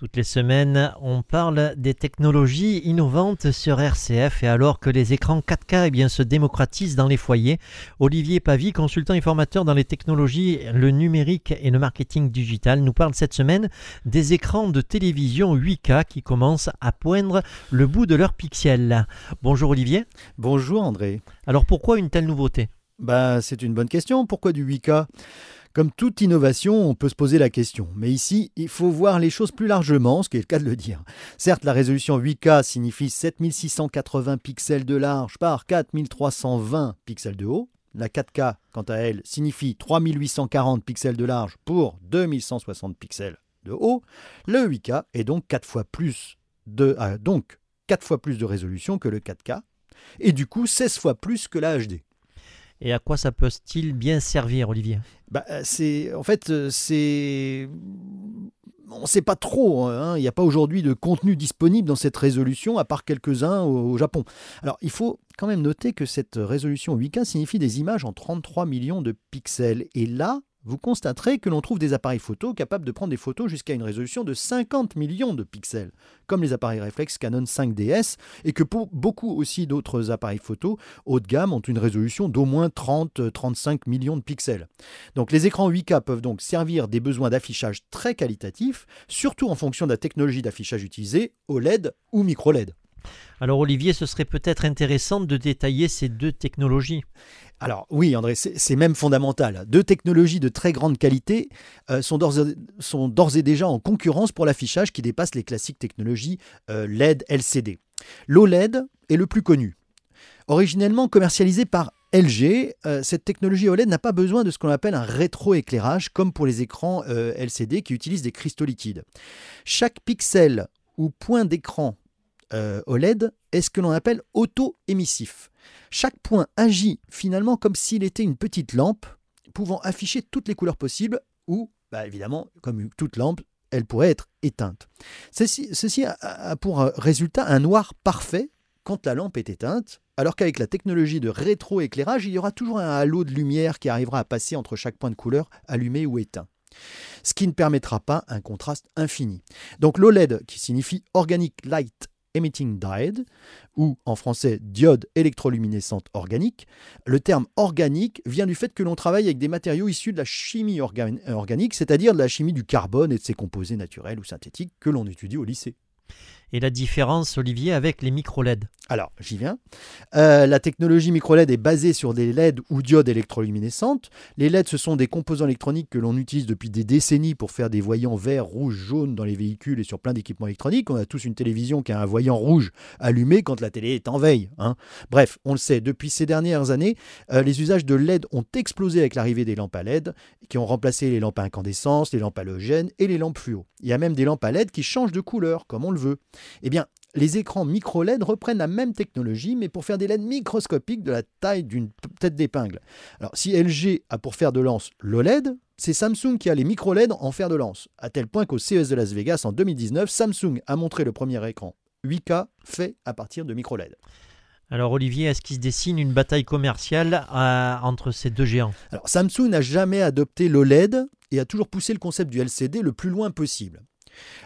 Toutes les semaines, on parle des technologies innovantes sur RCF et alors que les écrans 4K eh bien, se démocratisent dans les foyers, Olivier Pavie, consultant et formateur dans les technologies, le numérique et le marketing digital, nous parle cette semaine des écrans de télévision 8K qui commencent à poindre le bout de leurs pixels. Bonjour Olivier. Bonjour André. Alors pourquoi une telle nouveauté? Bah, C'est une bonne question. Pourquoi du 8K comme toute innovation, on peut se poser la question. Mais ici, il faut voir les choses plus largement, ce qui est le cas de le dire. Certes, la résolution 8K signifie 7680 pixels de large par 4320 pixels de haut. La 4K, quant à elle, signifie 3840 pixels de large pour 2160 pixels de haut. Le 8K est donc 4 fois plus de, ah, donc 4 fois plus de résolution que le 4K et du coup 16 fois plus que la HD. Et à quoi ça peut-il bien servir, Olivier? Bah, c'est, En fait, euh, c'est. On ne sait pas trop, hein. il n'y a pas aujourd'hui de contenu disponible dans cette résolution, à part quelques-uns au, Japon. Alors il faut quand même noter que cette résolution 8K signifie des images en 33 millions de pixels. Et là, vous constaterez que l'on trouve des appareils photo capables de prendre des photos jusqu'à une résolution de 50 millions de pixels, comme les appareils réflexes Canon 5DS, et que pour beaucoup aussi d'autres appareils photo haut de gamme ont une résolution d'au moins 30-35 millions de pixels. Donc les écrans 8K peuvent donc servir des besoins d'affichage très qualitatifs, surtout en fonction de la technologie d'affichage utilisée, OLED ou micro-LED. Alors Olivier, ce serait peut-être intéressant de détailler ces deux technologies. Alors oui, André, c'est même fondamental. Deux technologies de très grande qualité euh, sont d'ores et déjà en concurrence pour l'affichage qui dépasse les classiques technologies euh, LED, LCD. L'OLED est le plus connu. Originellement commercialisé par LG, euh, cette technologie OLED n'a pas besoin de ce qu'on appelle un rétroéclairage comme pour les écrans LCD qui utilisent des cristaux liquides. Chaque pixel ou point d'écran OLED est ce que l'on appelle auto-émissif. Chaque point agit finalement comme s'il était une petite lampe pouvant afficher toutes les couleurs possibles ou, bah, évidemment, comme toute lampe, elle pourrait être éteinte. Ceci, a, pour résultat un noir parfait quand la lampe est éteinte, alors qu'avec la technologie de rétroéclairage, il y aura toujours un halo de lumière qui arrivera à passer entre chaque point de couleur allumé ou éteint ce qui ne permettra pas un contraste infini. Donc l'OLED, qui signifie Organic Light Emitting Diode, ou en français diode électroluminescente organique. Le terme organique vient du fait que l'on travaille avec des matériaux issus de la chimie organique, c'est-à-dire de la chimie du carbone et de ses composés naturels ou synthétiques que l'on étudie au lycée. Et la différence, Olivier, avec les micro-LED Alors, j'y viens. Euh, la technologie micro-LED est basée sur des LED ou diodes électroluminescentes. Les LED, ce sont des composants électroniques que l'on utilise depuis des décennies pour faire des voyants verts, rouges, jaunes dans les véhicules et sur plein d'équipements électroniques. On a tous une télévision qui a un voyant rouge allumé quand la télé est en veille. Hein. Bref, on le sait, depuis ces dernières années, euh, les usages de LED ont explosé avec l'arrivée des lampes à LED qui ont remplacé les lampes à incandescence, les lampes halogènes et les lampes fluo. Il y a même des lampes à LED qui changent de couleur comme on le veut. Eh bien, les écrans micro-LED reprennent la même technologie, mais pour faire des LED microscopiques de la taille d'une tête d'épingle. Alors, si LG a pour faire de lance l'OLED, c'est Samsung qui a les micro-LED en fer de lance, à tel point qu'au CES de Las Vegas en 2019, Samsung a montré le premier écran 8K fait à partir de micro-LED. Alors Olivier, est-ce qu'il se dessine une bataille commerciale euh, entre ces deux géants? Alors Samsung n'a jamais adopté l'OLED et a toujours poussé le concept du LCD le plus loin possible.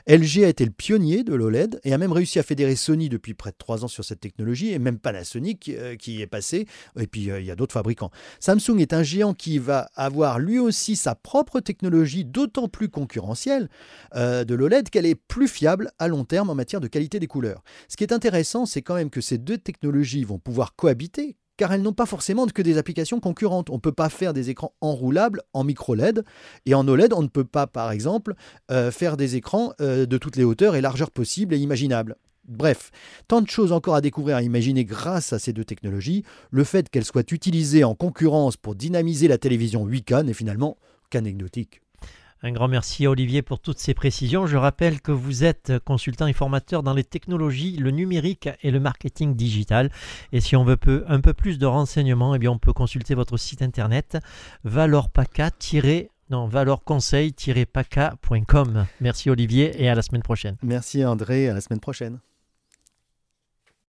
LG a été le pionnier de l'OLED et a même réussi à fédérer Sony depuis près de trois ans sur cette technologie et même Panasonic euh, qui est passé. Et puis euh, il y a d'autres fabricants. Samsung est un géant qui va avoir lui aussi sa propre technologie d'autant plus concurrentielle euh, de l'OLED qu'elle est plus fiable à long terme en matière de qualité des couleurs. Ce qui est intéressant, c'est quand même que ces deux technologies vont pouvoir cohabiter car elles n'ont pas forcément que des applications concurrentes. On ne peut pas faire des écrans enroulables en micro-LED, et en OLED, on ne peut pas, par exemple, euh, faire des écrans euh, de toutes les hauteurs et largeurs possibles et imaginables. Bref, tant de choses encore à découvrir, à imaginer grâce à ces deux technologies. Le fait qu'elles soient utilisées en concurrence pour dynamiser la télévision 8K n'est finalement qu'anecdotique. Un grand merci à Olivier pour toutes ces précisions. Je rappelle que vous êtes consultant et formateur dans les technologies, le numérique et le marketing digital. Et si on veut un peu plus de renseignements, eh bien on peut consulter votre site internet valorpaca valorconseil-paca.com. Merci Olivier et à la semaine prochaine. Merci André, à la semaine prochaine.